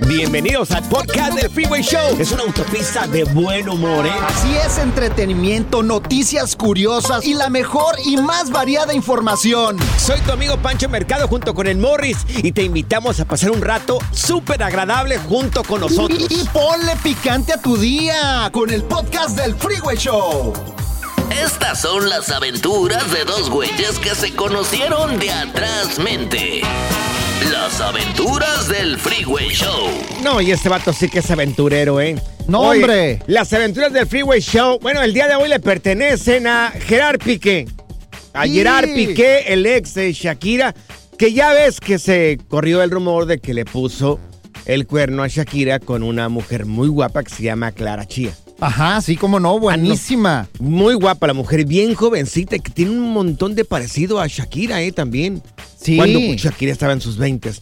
Bienvenidos al podcast del Freeway Show. Es una autopista de buen humor, ¿eh? Así es, entretenimiento, noticias curiosas y la mejor y más variada información. Soy tu amigo Pancho Mercado junto con el Morris y te invitamos a pasar un rato súper agradable junto con nosotros. Y, y ponle picante a tu día con el podcast del Freeway Show. Estas son las aventuras de dos güeyes que se conocieron de atrás mente. Las aventuras del Freeway Show. No, y este vato sí que es aventurero, ¿eh? No, Oye, hombre. Las aventuras del Freeway Show, bueno, el día de hoy le pertenecen a Gerard Piqué. A Sí. Gerard Piqué, el ex de Shakira, que ya ves que se corrió el rumor de que le puso el cuerno a Shakira con una mujer muy guapa que se llama Clara Chía. Ajá, sí, cómo Ah, no, buenísima. Muy guapa la mujer, bien jovencita, que tiene un montón de parecido a Shakira, ¿eh? También. Sí. Cuando Shakira estaba en sus 20.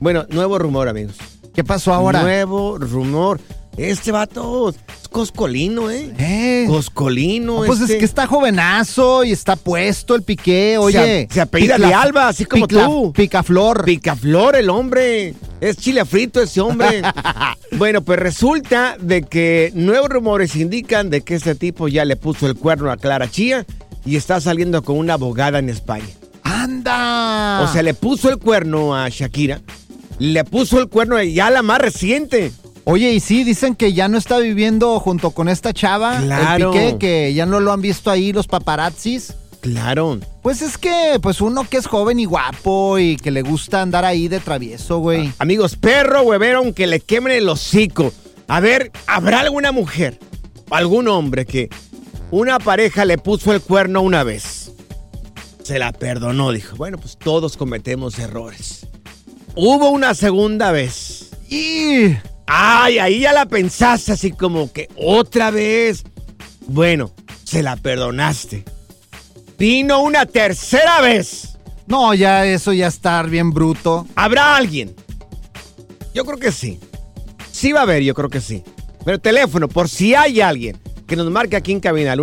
Bueno, nuevo rumor, amigos. ¿Qué pasó ahora? Nuevo rumor. Este vato es coscolino, ¿eh? Eh. Coscolino. Ah, pues este. es que está jovenazo y está puesto el piqué, oye. Se, se apellida de Alba, así como tú. Picaflor. Picaflor, el hombre. Es chile frito ese hombre. bueno, pues resulta de que nuevos rumores indican de que este tipo ya le puso el cuerno a Clara Chía y está saliendo con una abogada en España. ¡Anda! O sea, le puso el cuerno a Shakira. Le puso el cuerno ya la más reciente. Oye, y sí, dicen que ya no está viviendo junto con esta chava, Claro. el Piqué, que ya no lo han visto ahí los paparazzis. Claro. Pues es que, pues uno que es joven y guapo y que le gusta andar ahí de travieso, güey. Amigos, perro huevero, aunque le quemen el hocico. A ver, ¿habrá alguna mujer, algún hombre que una pareja le puso el cuerno una vez? Se la perdonó, dijo. Bueno, pues todos cometemos errores. Hubo una segunda vez. Y Ay, ahí ya la pensaste así como que otra vez. Bueno, se la perdonaste. Vino una tercera vez. no, ya eso ya estar bien bruto. ¿Habrá alguien? Yo creo que sí. Sí va a haber, yo creo que sí. Pero teléfono, por si hay alguien que nos marque aquí en cabina, al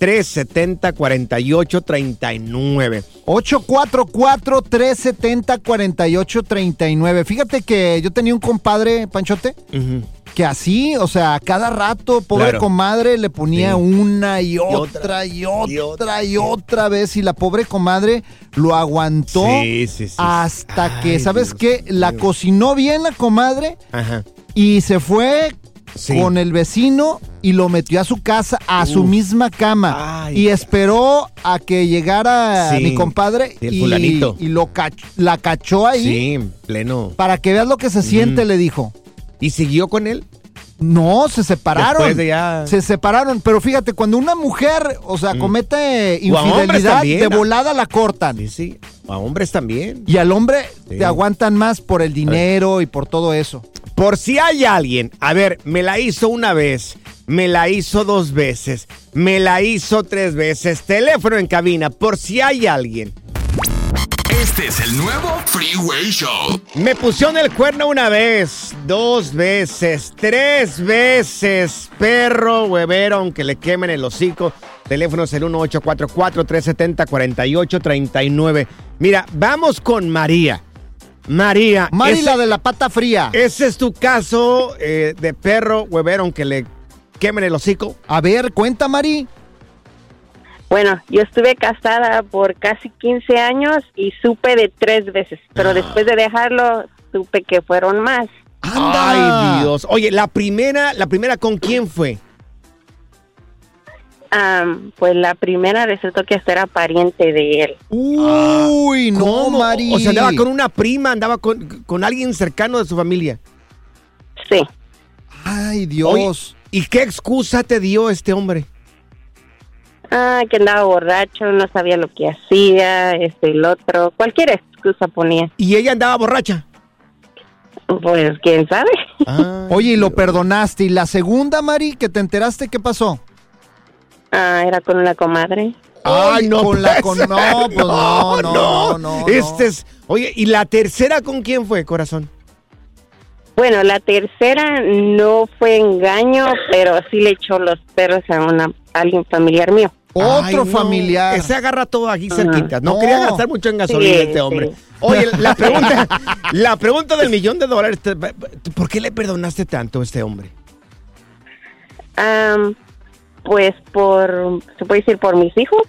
1844-370-4839. 844-370-4839. Fíjate que yo tenía un compadre, Panchote, Ujú. que así, o sea, cada rato, pobre Claro. comadre, le ponía Sí. una y otra, y otra y otra. y otra vez. Y la pobre comadre lo aguantó Sí, sí, sí. hasta que, Ay, ¿sabes Dios qué? La mío. cocinó bien la comadre Ajá. y se fue Sí. con el vecino y lo metió a su casa, a su misma cama. Ay. y esperó a que llegara Sí. mi compadre el y, fulanito. y lo cach- la cachó ahí. Sí, en pleno. Para que veas lo que se siente, le dijo. ¿Y siguió con él? No, se separaron. Después de ya- Se separaron. Pero fíjate, cuando una mujer, o sea, comete a hombres infidelidad, también, de volada la cortan. Sí, sí. A hombres también. Y al hombre Sí. te aguantan más por el dinero y por todo eso. Por si hay alguien, a ver, me la hizo una vez, me la hizo dos veces, me la hizo tres veces, teléfono en cabina, por si hay alguien. Este es el nuevo Freeway Show. Me pusieron el cuerno una vez, dos veces, tres veces, perro huevero, aunque le quemen el hocico. Teléfono es el 1844-370-4839. Mira, vamos con María. María. La de la pata fría. Ese es tu caso eh, de perro huevero, aunque le quemen el hocico. A ver, cuenta, Mari. Bueno, yo estuve casada por casi 15 años y supe de tres veces, pero después de dejarlo supe que fueron más. Anda. Ay, Dios. Oye, la primera, la primera con quién fue? Pues la primera resultó que hasta era pariente de él. Uy, no, ¿Cómo? Mari. O sea, andaba con una prima, andaba con, con alguien cercano de su familia. Sí. Ay, Dios. ¿Y qué excusa te dio este hombre? Ah, que andaba borracho, no sabía lo que hacía, este, el otro, cualquier excusa ponía. ¿Y ella andaba borracha? Pues, quién sabe. Ah. Oye, y lo perdonaste. ¿Y la segunda, Mari, que te enteraste, qué pasó? Ah, era con una comadre. Ay, no, con la- pues, con- no, pues, no, no, no, no, Este es, oye, ¿y la tercera con quién fue, corazón? Bueno, la tercera no fue engaño, pero sí le echó los perros a una a alguien familiar mío. Otro Ay, no, familiar. Ese agarra todo aquí cerquita. No, No. quería gastar mucho en gasolina Sí, este hombre. sí. Oye, la pregunta, la pregunta del millón de dólares. ¿Por qué le perdonaste tanto a este hombre? Am, pues por, se puede decir por mis hijos.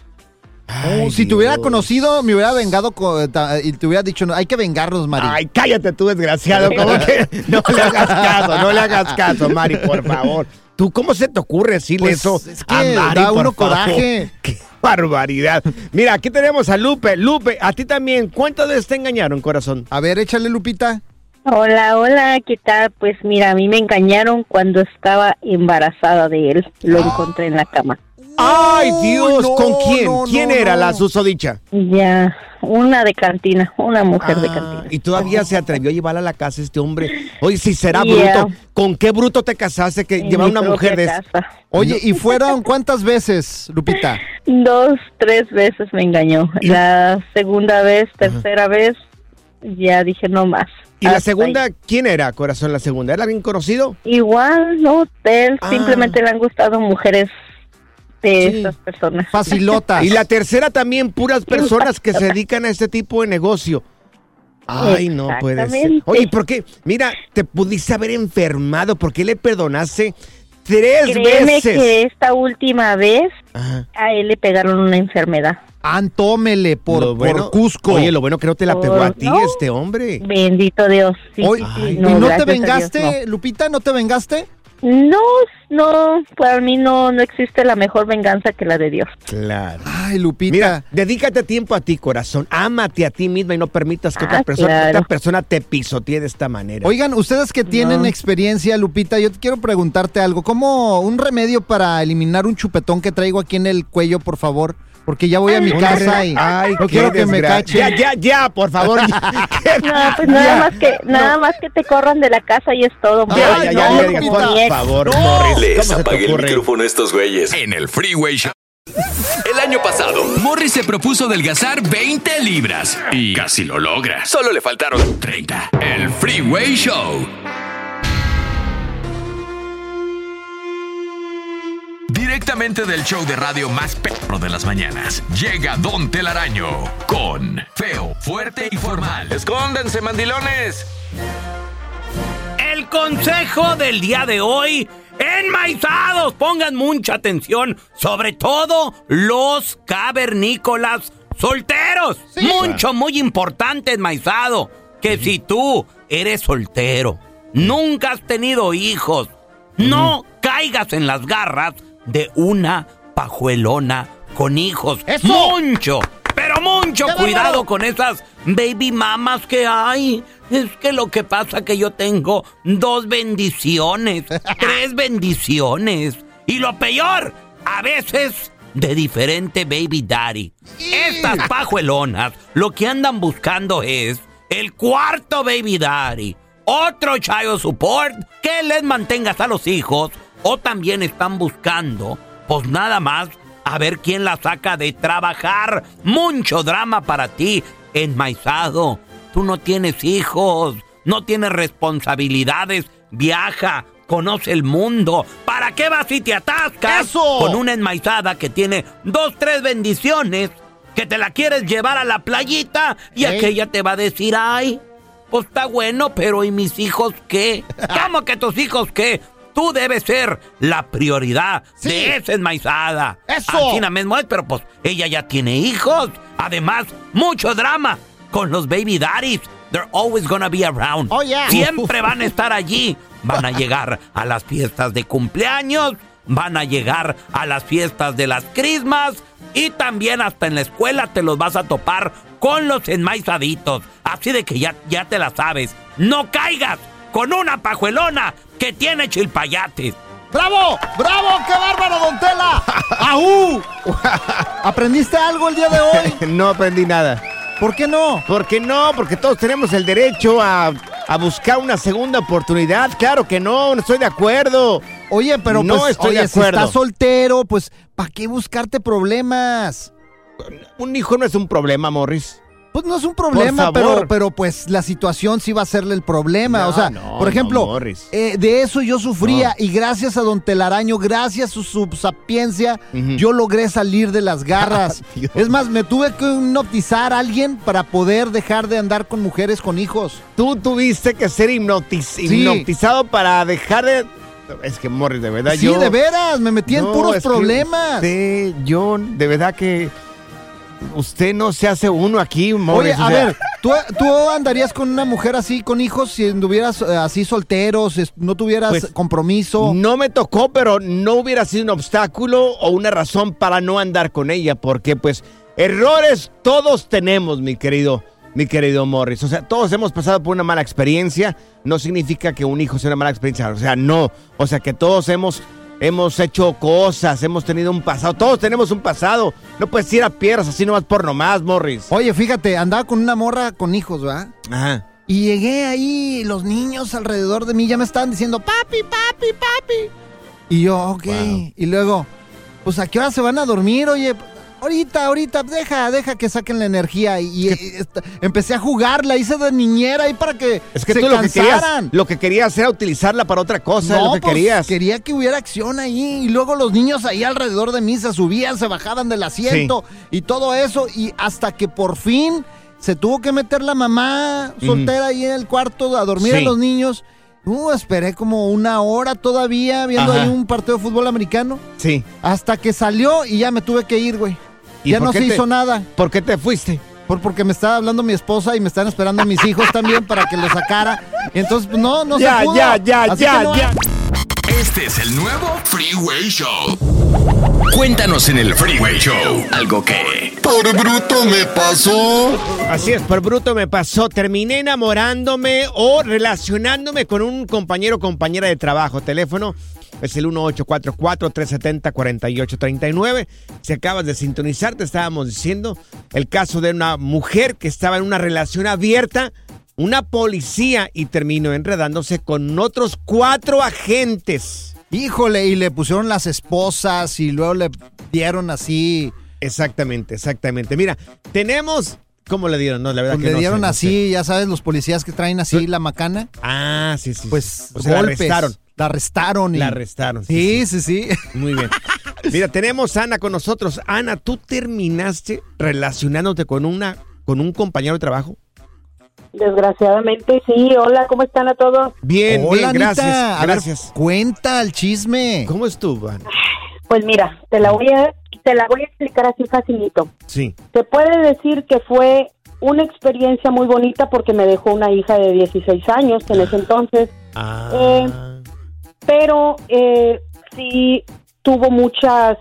Ay, Uh, si te hubiera Dios. conocido, me hubiera vengado ta- y te hubiera dicho, no, hay que vengarnos, Mari. Ay, cállate tú, desgraciado. ¿Cómo que no le hagas caso? No le hagas caso, Mari, por favor. ¿Tú cómo se te ocurre decirle Pues, eso es que a Mari, da por uno favor? coraje. Qué barbaridad. Mira, aquí tenemos a Lupe. Lupe, a ti también. ¿Cuántas veces te engañaron, corazón? A ver, échale, Lupita. Hola, hola, ¿qué tal? Pues mira, a mí me engañaron cuando estaba embarazada de él. Lo encontré en la cama. Ay, Dios, no, ¿con quién? no, ¿Quién no, era no. la susodicha? Ya, una de cantina, una mujer de Ah, cantina. y todavía se atrevió a llevarla a la casa este hombre. Oye, si será Yeah. bruto. ¿Con qué bruto te casaste que En mi una mujer de esa? casa. Oye, ¿y fueron cuántas veces, Lupita? Dos, tres veces me engañó. La segunda vez, tercera vez, ya dije no más. ¿Y la segunda, ahí. quién era, corazón? ¿La segunda? ¿Era alguien conocido? Igual, no, él Ah. simplemente le han gustado mujeres de Sí. esas personas. Facilotas. Y la tercera también, puras personas que se dedican a este tipo de negocio. Ay, no puede ser. Oye, ¿por qué? Mira, te pudiste haber enfermado. ¿Por qué le perdonaste tres Créeme veces? que esta última vez Ajá. a él le pegaron una enfermedad. Antómele por, por Cusco. Oye, lo bueno que no te la pegó a Por- ti no. este hombre. Bendito Dios. Sí, ay, ¿Y no, te Dios, vengaste, Lupita? ¿No te vengaste? No, no, para mí no, no existe la mejor venganza que la de Dios. Claro. Ay, Lupita. Mira, dedícate tiempo a ti, corazón. Ámate a ti misma y no permitas que otra Ah, persona, claro. otra persona te pisotee de esta manera. Oigan, ustedes que tienen No. experiencia, Lupita, yo te quiero preguntarte algo. ¿Cómo un remedio para eliminar un chupetón que traigo aquí en el cuello, por favor? Porque ya voy a mi casa y Ay, no quiero que me cachen. Ya, ya, ya, por favor. No, pues nada más que nada más que te corran de la casa y es todo. Ay, ya, ya, no, ya, digas, Lupita. por favor, No. Morris. Les ¿Cómo se apagué el micrófono a estos güeyes. En el Freeway Show. El año pasado, Morris se propuso adelgazar 20 libras y casi lo logra. Solo le faltaron 30. El Freeway Show. Directamente del show de radio más perro de las mañanas, llega Don Telaraño con Feo, Fuerte y Formal. escóndanse, mandilones. El consejo del día de hoy, enmaizados, pongan mucha atención, sobre todo los cavernícolas solteros. Mucho, muy importante, enmaizado, que si tú eres soltero, nunca has tenido hijos, no caigas en las garras de una pajuelona con hijos. ¡Eso! Mucho, pero mucho ¡Qué cuidado con esas baby mamas que hay. Es que lo que pasa que yo tengo dos bendiciones, tres bendiciones. Y lo peor, a veces de diferente baby daddy. Estas pajuelonas lo que andan buscando es el cuarto baby daddy, otro child support que les mantengas a los hijos o también están buscando, pues nada más, a ver quién la saca de trabajar. Mucho drama para ti, enmaizado. Tú no tienes hijos, no tienes responsabilidades. Viaja, conoce el mundo. ¿Para qué vas y te atascas ¡Eso! con una enmaizada que tiene dos, tres bendiciones? Que te la quieres llevar a la playita y aquella te va a decir, ay, pues está bueno, pero ¿y mis hijos qué? ¿Cómo que tus hijos qué? Tú debes ser la prioridad Sí. de esa enmaizada. ¡Eso! Así mismo es, pero pues ella ya tiene hijos. Además, mucho drama con los baby daddies. They're always gonna be around. Oh, yeah. Siempre van a estar allí. Van a llegar a las fiestas de cumpleaños, van a llegar a las fiestas de las crismas y también hasta en la escuela te los vas a topar con los enmaizaditos. Así de que ya, ya te la sabes. No caigas con una pajuelona que tiene chilpayates. ¡Bravo! ¡Bravo! ¡Qué bárbaro, Don Tela! ¡Aú! ¿Aprendiste algo el día de hoy? No aprendí nada. ¿Por qué no? ¿Por qué no? Porque todos tenemos el derecho a, a buscar una segunda oportunidad. Claro que no, no estoy de acuerdo. Oye, pero No pues, estoy oye, de si acuerdo. estás soltero, pues, ¿para qué buscarte problemas? Un hijo no es un problema, Morris. Pues no es un problema, pero, pero pues la situación sí va a serle el problema. No, o sea, no, por ejemplo, no, eh, de eso yo sufría y gracias a don Telaraño, gracias a su, su sapiencia, yo logré salir de las garras. Es más, me tuve que hipnotizar a alguien para poder dejar de andar con mujeres con hijos. Tú tuviste que ser hipnotiz- Sí. hipnotizado para dejar de... Es que, Morris, de verdad, Sí, yo... de veras, me metí en puros que problemas. usted, yo, de verdad que... Usted no se hace uno aquí, Oye, Morris. o a sea, ver, ¿tú, tú andarías con una mujer así, con hijos, si anduvieras eh, así solteros, es- no tuvieras Pues, compromiso? No me tocó, pero no hubiera sido un obstáculo o una razón para no andar con ella, porque pues errores todos tenemos, mi querido, mi querido Morris. O sea, todos hemos pasado por una mala experiencia. No significa que un hijo sea una mala experiencia. O sea, no. O sea, que todos hemos, hemos hecho cosas, hemos tenido un pasado. Todos tenemos un pasado. No puedes ir a piedras así nomás por nomás, Morris. Oye, fíjate, andaba con una morra con hijos, ¿verdad? Ajá. Y llegué ahí, los niños alrededor de mí ya me estaban diciendo, papi, papi, papi. Y yo, ok. Wow. Y luego, pues, ¿a qué hora se van a dormir? Oye, ahorita, ahorita, deja, deja que saquen la energía. Y, y, esta- empecé a jugar, la hice de niñera ahí para que Es que se tú lo que, querías, cansaran. lo que querías era utilizarla para otra cosa, es lo que pues, querías. quería que hubiera acción ahí. Y luego los niños ahí alrededor de mí se subían, se bajaban del asiento y todo eso. Y hasta que por fin se tuvo que meter la mamá soltera ahí en el cuarto a dormir a los niños. Uh, esperé como una hora todavía viendo Ajá. ahí un partido de fútbol americano. Sí. Hasta que salió y ya me tuve que ir, güey. ¿Y Ya no se te- hizo nada. ¿Por qué te fuiste? Por, porque me estaba hablando mi esposa y me están esperando mis hijos también para que lo sacara. Entonces, pues, no, no Ya, se pudo. ya, ya, Así ya, no ya. Este es el nuevo Freeway Show. Cuéntanos en el Freeway Show algo que... Por bruto me pasó. Así es, por bruto me pasó. Terminé enamorándome o relacionándome con un compañero o compañera de trabajo. Teléfono es el 1844-370-4839. Si acabas de sintonizar, te estábamos diciendo el caso de una mujer que estaba en una relación abierta, una policía, y terminó enredándose con otros cuatro agentes. Híjole, y le pusieron las esposas y luego le dieron así. Exactamente, exactamente. Mira, tenemos... ¿Cómo le dieron? No, la verdad pues que le no sé, dieron no así, sé. ya sabes, los policías que traen así la macana. Ah, sí, sí. Pues O sea, la golpes. arrestaron. La arrestaron. y- La arrestaron. Sí, sí, sí. Muy bien. Mira, tenemos a Ana con nosotros. Ana, ¿tú terminaste relacionándote con una con un compañero de trabajo? Desgraciadamente, sí. Hola, ¿cómo están a todos? Bien, Hola, bien, gracias. Anita. A ver, gracias. cuenta el chisme. ¿Cómo estuvo, Ana? Pues mira, te la voy a, te la voy a explicar así facilito. Sí. Se puede decir que fue una experiencia muy bonita porque me dejó una hija de 16 años en ese entonces, Ah, pero eh, sí tuvo muchas,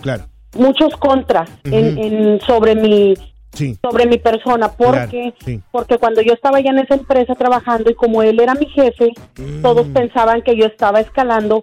claro. muchos contras en, en- sobre mi Sí. sobre mi persona porque Claro, sí. porque cuando yo estaba ya en esa empresa trabajando y como él era mi jefe Mm. todos pensaban que yo estaba escalando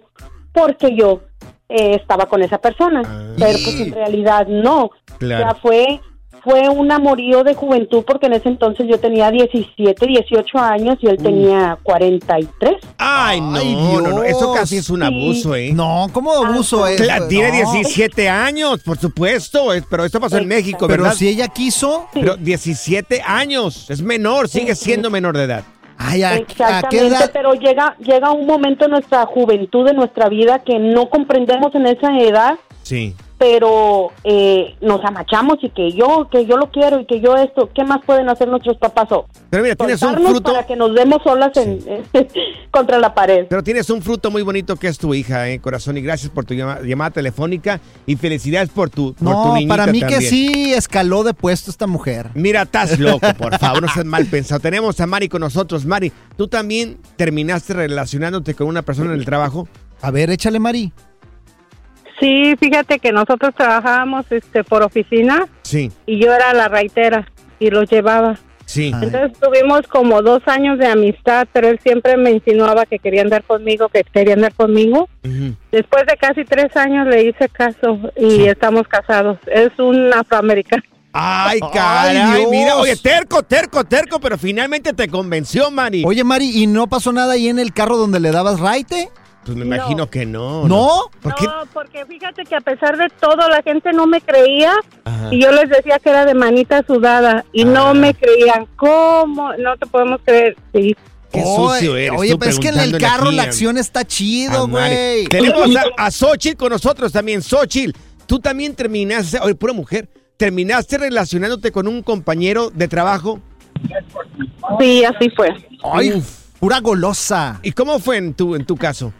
porque yo eh, estaba con esa persona Ah. pero pues en realidad no Claro. sea fue fue un amorío de juventud porque en ese entonces yo tenía 17 18 años y él tenía 43 Ay, no, Ay, no, no, Eso Dios. casi es un Sí. abuso, ¿eh? No, ¿cómo abuso es? Cla- Tiene No. 17 años, por supuesto, pero esto pasó en. México, Pero ¿verdad? si ella quiso. Pero 17 años, es menor, sigue siendo menor de edad. Ay, ¿a, a qué Exactamente, edad? pero llega llega un momento en nuestra juventud, en nuestra vida, que no comprendemos en esa edad, Sí. pero eh, nos amachamos y que yo, que yo lo quiero y que yo esto, ¿qué más pueden hacer nuestros papás? O Pero mira, tienes un fruto. para que nos demos solas en, contra la pared. Pero tienes un fruto muy bonito que es tu hija, eh, corazón. Y gracias por tu llama- llamada telefónica. Y felicidades por tu, por tu No, niñita para mí que sí escaló de puesto esta mujer. Mira, estás loco, por favor, no seas mal pensado. Tenemos a Mari con nosotros. Mari, ¿tú también terminaste relacionándote con una persona en el trabajo? A ver, échale, Mari. Sí, fíjate que nosotros trabajábamos este por oficina Sí, y yo era la raitera y los llevaba. sí. Ay. Entonces tuvimos como dos años de amistad, pero él siempre me insinuaba que quería andar conmigo, que quería andar conmigo. Después de casi tres años le hice caso y estamos casados. Es un afroamericano. Ay, Ay, caray, Dios. mira, oye, terco, terco, terco, pero finalmente te convenció, Mari. Oye, Mari, ¿y no pasó nada ahí en el carro donde le dabas raite? Pues me No. imagino que no. ¿No? ¿Por qué? No, porque fíjate que a pesar de todo la gente no me creía Ajá. y yo les decía que era de manita sudada y Ah. no me creían. ¿Cómo? No te podemos creer. Sí. Qué Oye, sucio eres. Oye, tú pero es que en el carro aquí la a- acción está chido, güey. Tenemos a, a Xochitl con nosotros también. Xochitl, tú también terminaste, oye, pura mujer, terminaste relacionándote con un compañero de trabajo. Sí, así fue. Ay, Uf. pura golosa. ¿Y cómo fue en tu, en tu caso?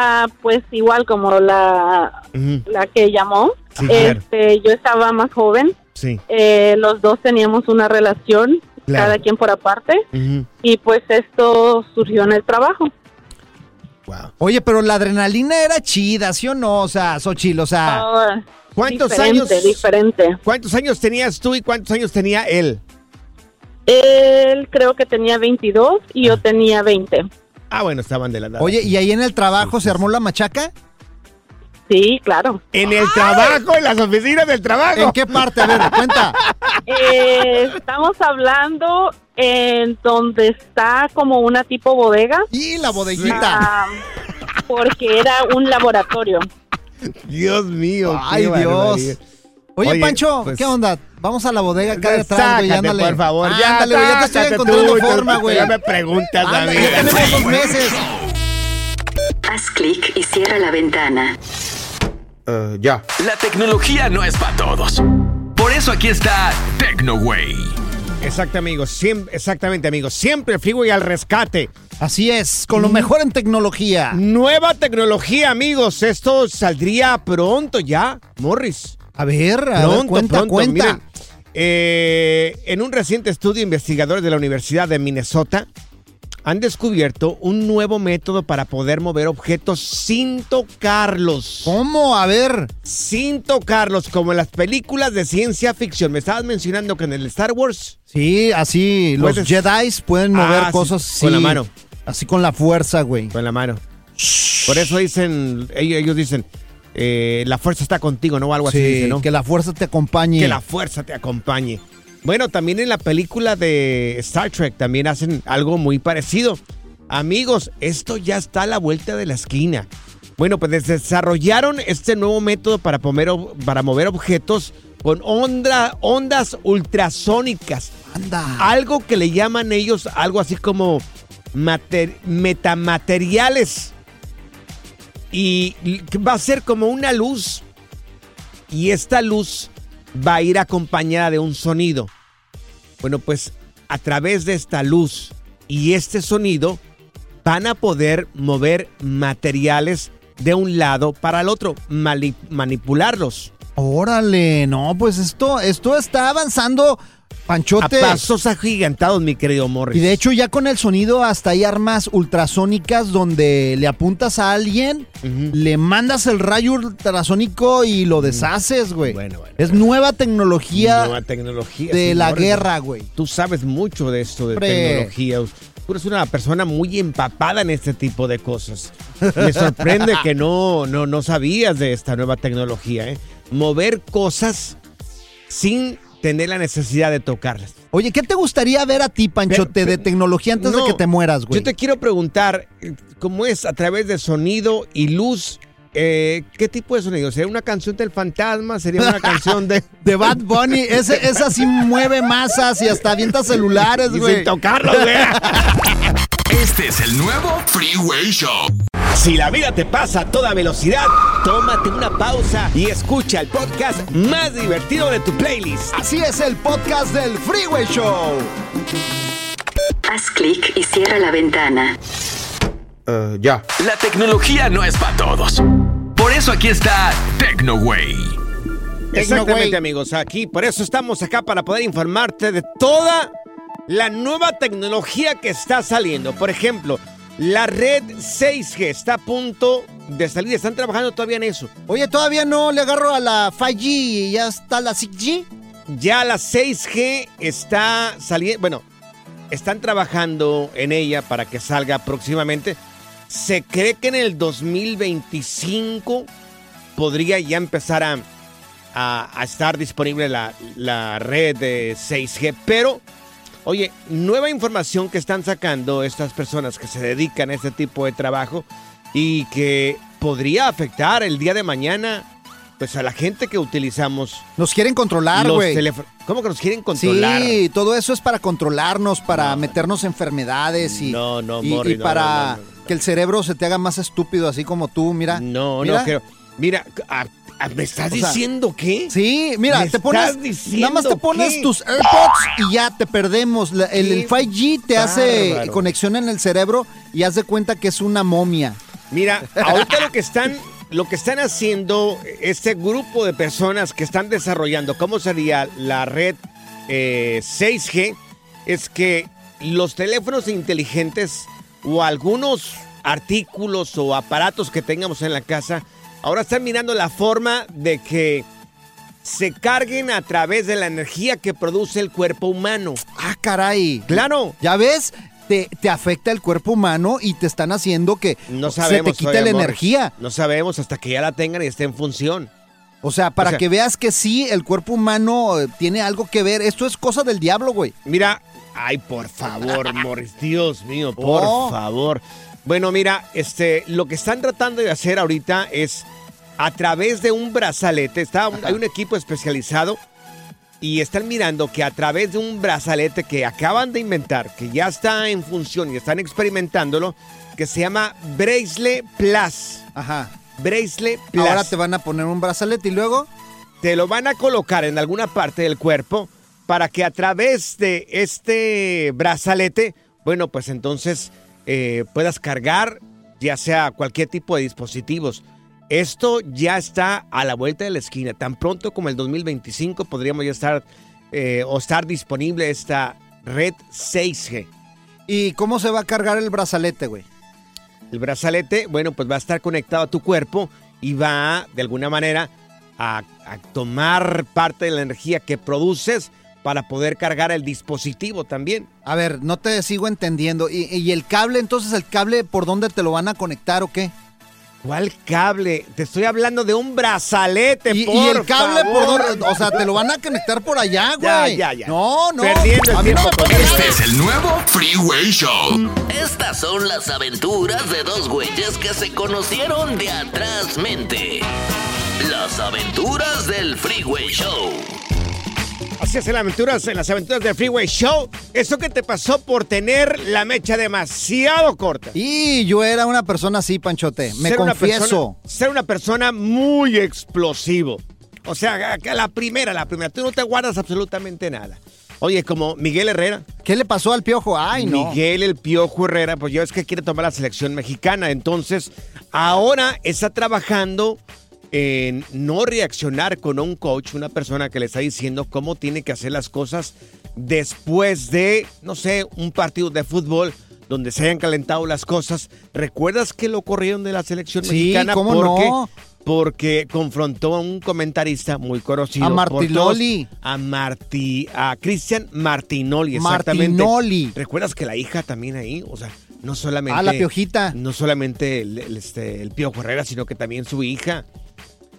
Ah, pues igual como la, la que llamó. Sí, claro. este, yo estaba más joven. Sí. Eh, los dos teníamos una relación, Claro. cada quien por aparte. Y pues esto surgió en el trabajo. Wow. Oye, pero la adrenalina era chida, ¿sí o no? O sea, Xochitl, o sea... Ah, ¿Cuántos diferente, años? Diferente. ¿Cuántos años tenías tú y cuántos años tenía él? Él creo que tenía 22 y yo tenía 20. Ah, bueno, estaban de la edad. Oye, ¿y ahí en el trabajo se armó la machaca? Sí, claro. en el trabajo, en las oficinas del trabajo. ¿En qué parte? A ver, cuenta. Eh, estamos hablando en donde está como una tipo bodega. Y la bodeguita. ah, porque era un laboratorio. Dios mío. Ay, Dios. Oye, Pancho, pues- ¿qué onda? Vamos a la bodega acá Ya detrás, güey. sácate, Ándale. por favor. Ya, Ándale, güey, ya te estoy encontrando tú, forma, tú, güey. Ya me preguntas mí. ya tenemos dos meses. Haz clic y cierra la ventana. ya. La tecnología no es para todos. Por eso aquí está TecnoWay. Exacto, amigos. Siem- exactamente, amigos. Siempre Freeway al rescate. Así es, con lo mejor en tecnología. Nueva tecnología, amigos. Esto saldría pronto ya, Morris. A ver, a ver, Pronto, cuenta, pronto. cuenta. Miren, eh, en un reciente estudio, investigadores de la Universidad de Minnesota han descubierto un nuevo método para poder mover objetos sin tocarlos. ¿Cómo? A ver. Sin tocarlos, como en las películas de ciencia ficción. Me estabas mencionando que en el Star Wars Sí, así, los Puedes- Jedi pueden mover Ah, sí, cosas con la sí, mano. Así con la fuerza, güey. con la mano. Por eso dicen, ellos dicen, eh, la fuerza está contigo, ¿no? Algo así Sí, dicen, ¿no? que la fuerza te acompañe. Que la fuerza te acompañe. Bueno, también en la película de Star Trek también hacen algo muy parecido. Amigos, esto ya está a la vuelta de la esquina. Bueno, pues desarrollaron este nuevo método para, para mover objetos con onda- ondas ultrasónicas. Anda. Algo que le llaman ellos algo así como mater- metamateriales. Y va a ser como una luz. Y esta luz va a ir acompañada de un sonido. Bueno, pues a través de esta luz y este sonido van a poder mover materiales de un lado para el otro, manipularlos. Órale, no, pues esto, esto está avanzando, A Panchote. pasos agigantados, mi querido Morris. Y de hecho ya con el sonido hasta hay armas ultrasónicas donde le apuntas a alguien, le mandas el rayo ultrasónico y lo deshaces, güey. Bueno, bueno, es nueva tecnología Nueva tecnología. de la Morris. guerra, güey. Tú sabes mucho de esto de Hombre. tecnología. Tú eres una persona muy empapada en este tipo de cosas. Me sorprende que no, no, no sabías de esta nueva tecnología, ¿eh? Mover cosas sin tener la necesidad de tocarlas. Oye, ¿qué te gustaría ver a ti, Panchote, Pero- de tecnología antes No, de que te mueras, güey? Yo te quiero preguntar, ¿cómo es a través de sonido y luz? eh, ¿Qué tipo de sonido? ¿Sería una canción del fantasma? ¿Sería una canción de...? De Bad Bunny, ese, esa sí mueve masas y hasta avienta celulares, güey. sin tocarlo, güey. Este es el nuevo Freeway Show. Si la vida te pasa a toda velocidad, tómate una pausa y escucha el podcast más divertido de tu playlist. Así es el podcast del Freeway Show. Haz clic y cierra la ventana. ya. La tecnología no es para todos. Por eso aquí está TecnoWay. Exactamente, amigos. Aquí, por eso estamos acá para poder informarte de toda la nueva tecnología que está saliendo. Por ejemplo, la red 6G está a punto de salir. Están trabajando todavía en eso. Oye, todavía no le agarro a la 5G y ya está la 6G. Ya la 6G está saliendo. Bueno, están trabajando en ella para que salga próximamente. Se cree que en el 2025 podría ya empezar a, a- a estar disponible la, la red de 6G. Pero, oye, nueva información que están sacando estas personas que se dedican a este tipo de trabajo y que podría afectar el día de mañana pues a la gente que utilizamos Nos quieren controlar, güey. ¿Cómo que nos quieren controlar? Sí, todo eso es para controlarnos, para meternos enfermedades y, No, no, y- Morri, y no, para no, no, no. que el cerebro se te haga más estúpido, así como tú, mira. No, Mira. no creo. Mira, a- ¿me estás O sea, diciendo qué? Sí, mira, ¿Me te pones, nada más te pones qué? tus AirPods y ya te perdemos. La- El, el Qué 5G te hace conexión en el cerebro y haz de cuenta que es una momia. Mira, ahorita lo que están, lo que están haciendo este grupo de personas que están desarrollando, ¿cómo sería la red eh, 6G? Es que los teléfonos inteligentes o algunos artículos o aparatos que tengamos en la casa, ahora están mirando la forma de que se carguen a través de la energía que produce el cuerpo humano. Ah, caray. Claro. Ya ves, te, te afecta el cuerpo humano y te están haciendo que No se sabemos. te quite la energía. No sabemos hasta que ya la tengan y esté en función. O sea, para O sea- que veas que sí, el cuerpo humano eh, tiene algo que ver. Esto es cosa del diablo, güey. Mira, ay, por favor, Morris, Dios mío, por Oh. favor. Bueno, mira, este, lo que están tratando de hacer ahorita es a través de un brazalete, está, hay un equipo especializado y están mirando que a través de un brazalete que acaban de inventar, que ya está en función y están experimentándolo, que se llama Bracelet Plus. Ajá. Bracelet Plus. Ahora te van a poner un brazalete y luego. te lo van a colocar en alguna parte del cuerpo para que a través de este brazalete, bueno, pues entonces eh, puedas cargar ya sea cualquier tipo de dispositivos. Esto ya está a la vuelta de la esquina. Tan pronto como el 2025 podríamos ya estar eh, o estar disponible esta red 6G. ¿Y cómo se va a cargar el brazalete, güey? El brazalete, bueno, pues va a estar conectado a tu cuerpo y va de alguna manera a, a tomar parte de la energía que produces para poder cargar el dispositivo también. A ver, no te sigo entendiendo. ¿Y, y el cable, entonces, el cable por dónde te lo van a conectar o qué? ¿Cuál cable? Te estoy hablando de un brazalete, ¿Y, por y el cable por dónde? O sea, te lo van a conectar por allá, Ya, güey. ya, ya. No, no. Perdiendo el A mí no tiempo pongas Este es el nuevo Freeway Show. Estas son las aventuras de dos güeyes que se conocieron de atrás mente. Las aventuras del Freeway Show. En las aventuras, en las aventuras del Freeway Show. Eso que te pasó por tener la mecha demasiado corta. Y yo era una persona así, Panchote. Me Ser una confieso. persona- ser una persona muy explosivo. O sea, la primera, la primera. Tú no te guardas absolutamente nada. Oye, como Miguel Herrera. ¿Qué le pasó al piojo? Ay, no. Miguel el Piojo Herrera, pues ya es que quiere tomar la selección mexicana. Entonces, ahora está trabajando en no reaccionar con un coach, una persona que le está diciendo cómo tiene que hacer las cosas después de, no sé, un partido de fútbol donde se hayan calentado las cosas. ¿Recuerdas que lo corrieron de la selección Sí, mexicana? ¿cómo porque, no? Porque confrontó a un comentarista muy conocido. A Martinoli. todos, A Marti, a Cristian Martinoli, exactamente. Martinoli. ¿Recuerdas que la hija también ahí? O sea, no solamente. Ah, la piojita. No solamente el, el, este, el Piojo Herrera, sino que también su hija.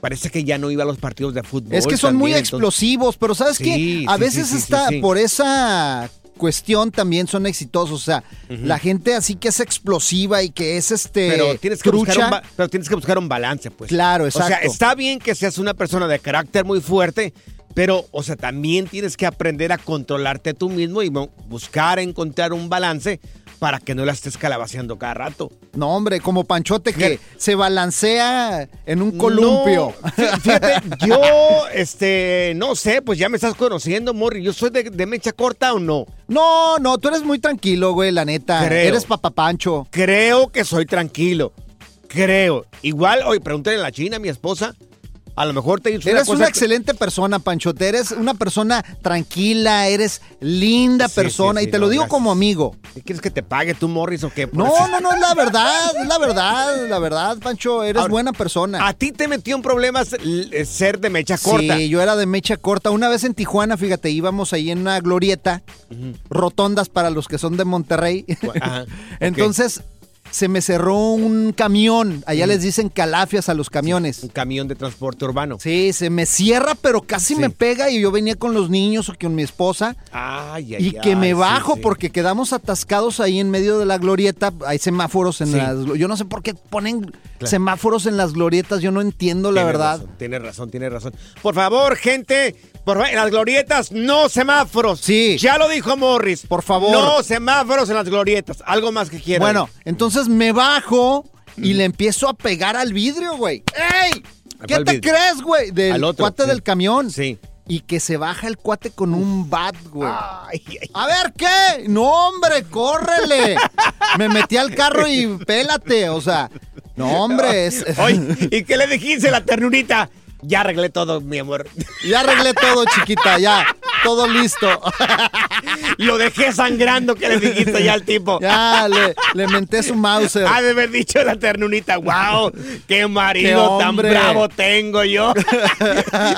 Parece que ya no iba a los partidos de fútbol. Es que son muy entonces- explosivos, pero ¿sabes Sí, qué? A sí, veces sí, está por esa cuestión también son exitosos, o sea, la gente así que es explosiva y que es este Pero tienes, que buscar un pero tienes que buscar un balance, pues. Claro, O sea, exacto. está bien que seas una persona de carácter muy fuerte, pero, o sea, también tienes que aprender a controlarte tú mismo y buscar encontrar un balance para que no la estés calabaceando cada rato. No, hombre, como Panchote que se balancea en un columpio. No, fíjate, yo, este, no sé, pues ya me estás conociendo, Morri. ¿Yo soy de, de mecha corta o no? No, no, tú eres muy tranquilo, güey, la neta. Creo. Eres papapancho. Creo que soy tranquilo. Creo. Igual, oye, pregúntale a la China, mi esposa. A lo mejor te hizo Eres una que- excelente persona, Panchote. Eres una persona tranquila, eres linda Sí, persona sí, sí, y te no, lo digo gracias. como amigo. ¿Qué quieres que te pague tú, Morris, o qué? No, eso- no, no, es la verdad, es la verdad, la verdad, Pancho, eres Ahora, buena persona. A ti te metió en problemas l- ser de mecha corta. Sí, yo era de mecha corta. Una vez en Tijuana, fíjate, íbamos ahí en una glorieta, rotondas para los que son de Monterrey. Ajá. Entonces, se me cerró un camión. Allá les dicen calafias a los camiones. Un camión de transporte urbano. Sí, se me cierra, pero casi Sí. me pega y yo venía con los niños o con mi esposa. Ay, ay, Y que me bajo sí, sí. porque quedamos atascados ahí en medio de la glorieta. Hay semáforos en las... Yo no sé por qué ponen Claro. semáforos en las glorietas. Yo no entiendo la Tiene verdad. razón, tiene razón, tiene razón. Por favor, gente, por favor, en las glorietas no semáforos. Sí. Ya lo dijo Morris. Por favor. No semáforos en las glorietas. Algo más que quieran. Bueno, entonces me bajo y le empiezo a pegar al vidrio, güey. ¡Ey! ¿A ¿Qué te vidrio? crees, güey? Del Al otro, cuate sí. del camión. Sí. Y que se baja el cuate con un bat, güey. Ay, ay. A ver, ¿qué? No, hombre, córrele. Me metí al carro y pélate, o sea. No, hombre, es... Oye, ¿y qué le dijiste la ternurita? Ya arreglé todo, mi amor. Ya arreglé todo, chiquita, ya. Todo listo. Lo dejé sangrando, ¿qué le dijiste ya al tipo? Ya, le, le menté su Mauser. Ha de haber dicho la ternurita, wow, qué marido Qué tan bravo tengo yo.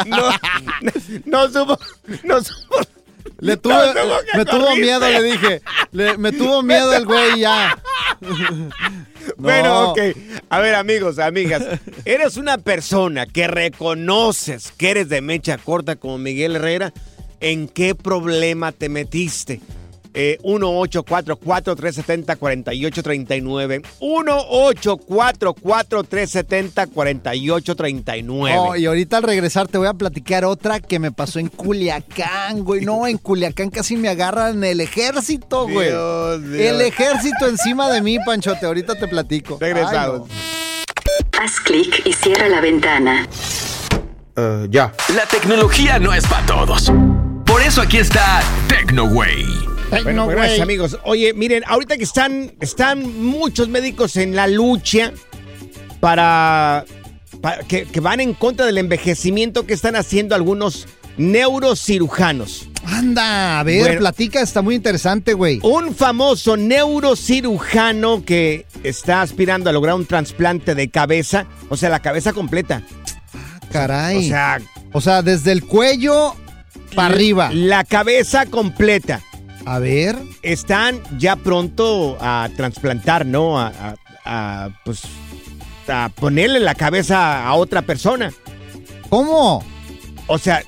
No, no supo, no supo. Le tuve, No, me tuvo miedo, le dije. Le- me tuvo miedo el güey ya. Bueno, No. ok. A ver, amigos, amigas, eres una persona que reconoces que eres de mecha corta como Miguel Herrera. ¿En qué problema te metiste? Eh, 1-844-370-4839. 1-844-370-4839. No, y ahorita al regresar te voy a platicar otra que me pasó en Culiacán, güey. No, en Culiacán casi me agarran el ejército, güey. Dios, Dios. El ejército encima de mí, Panchote. Ahorita te platico. Regresamos. Ay, Haz clic y cierra la ventana. ya. La tecnología no es para todos. Por eso aquí está TecnoWay. Ay, Bueno, no, pues, gracias, amigos. Oye, miren, ahorita que están, están muchos médicos en la lucha para, para- que, que van en contra del envejecimiento que están haciendo algunos neurocirujanos. Anda, a ver, Bueno. platica, está muy interesante, güey. Un famoso neurocirujano que está aspirando a lograr un trasplante de cabeza, o sea, la cabeza completa. Caray. O sea, O sea, desde el cuello para arriba. la cabeza completa. A ver. están ya pronto a trasplantar, ¿no? A, a- a, pues, a ponerle la cabeza a otra persona. ¿Cómo? O sea,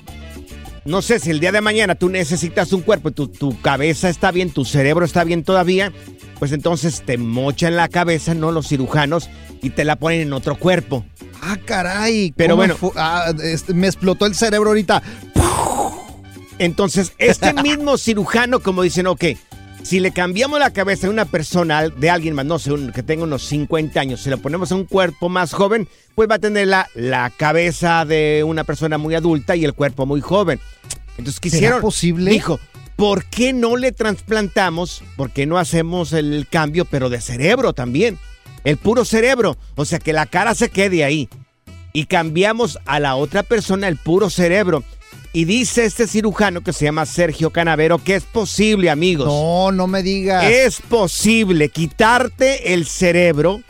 no sé si el día de mañana tú necesitas un cuerpo y tu, tu cabeza está bien, tu cerebro está bien todavía, pues entonces te mochan la cabeza, ¿no? Los cirujanos y te la ponen en otro cuerpo. Ah, caray. Pero ¿cómo bueno. ah, este, me explotó el cerebro ahorita. Entonces, este mismo cirujano, como dicen, ok, si le cambiamos la cabeza de una persona, de alguien más, no sé, un- que tenga unos 50 años, si le ponemos a un cuerpo más joven, pues va a tener la, la cabeza de una persona muy adulta y el cuerpo muy joven. Entonces quisieron... posible? Dijo, ¿por qué no le trasplantamos? ¿Por qué no hacemos el cambio, pero de cerebro también? El puro cerebro, o sea, que la cara se quede ahí. Y cambiamos a la otra persona el puro cerebro. Y dice este cirujano que se llama Sergio Canavero que es posible, amigos. No, no me digas. Es posible quitarte el cerebro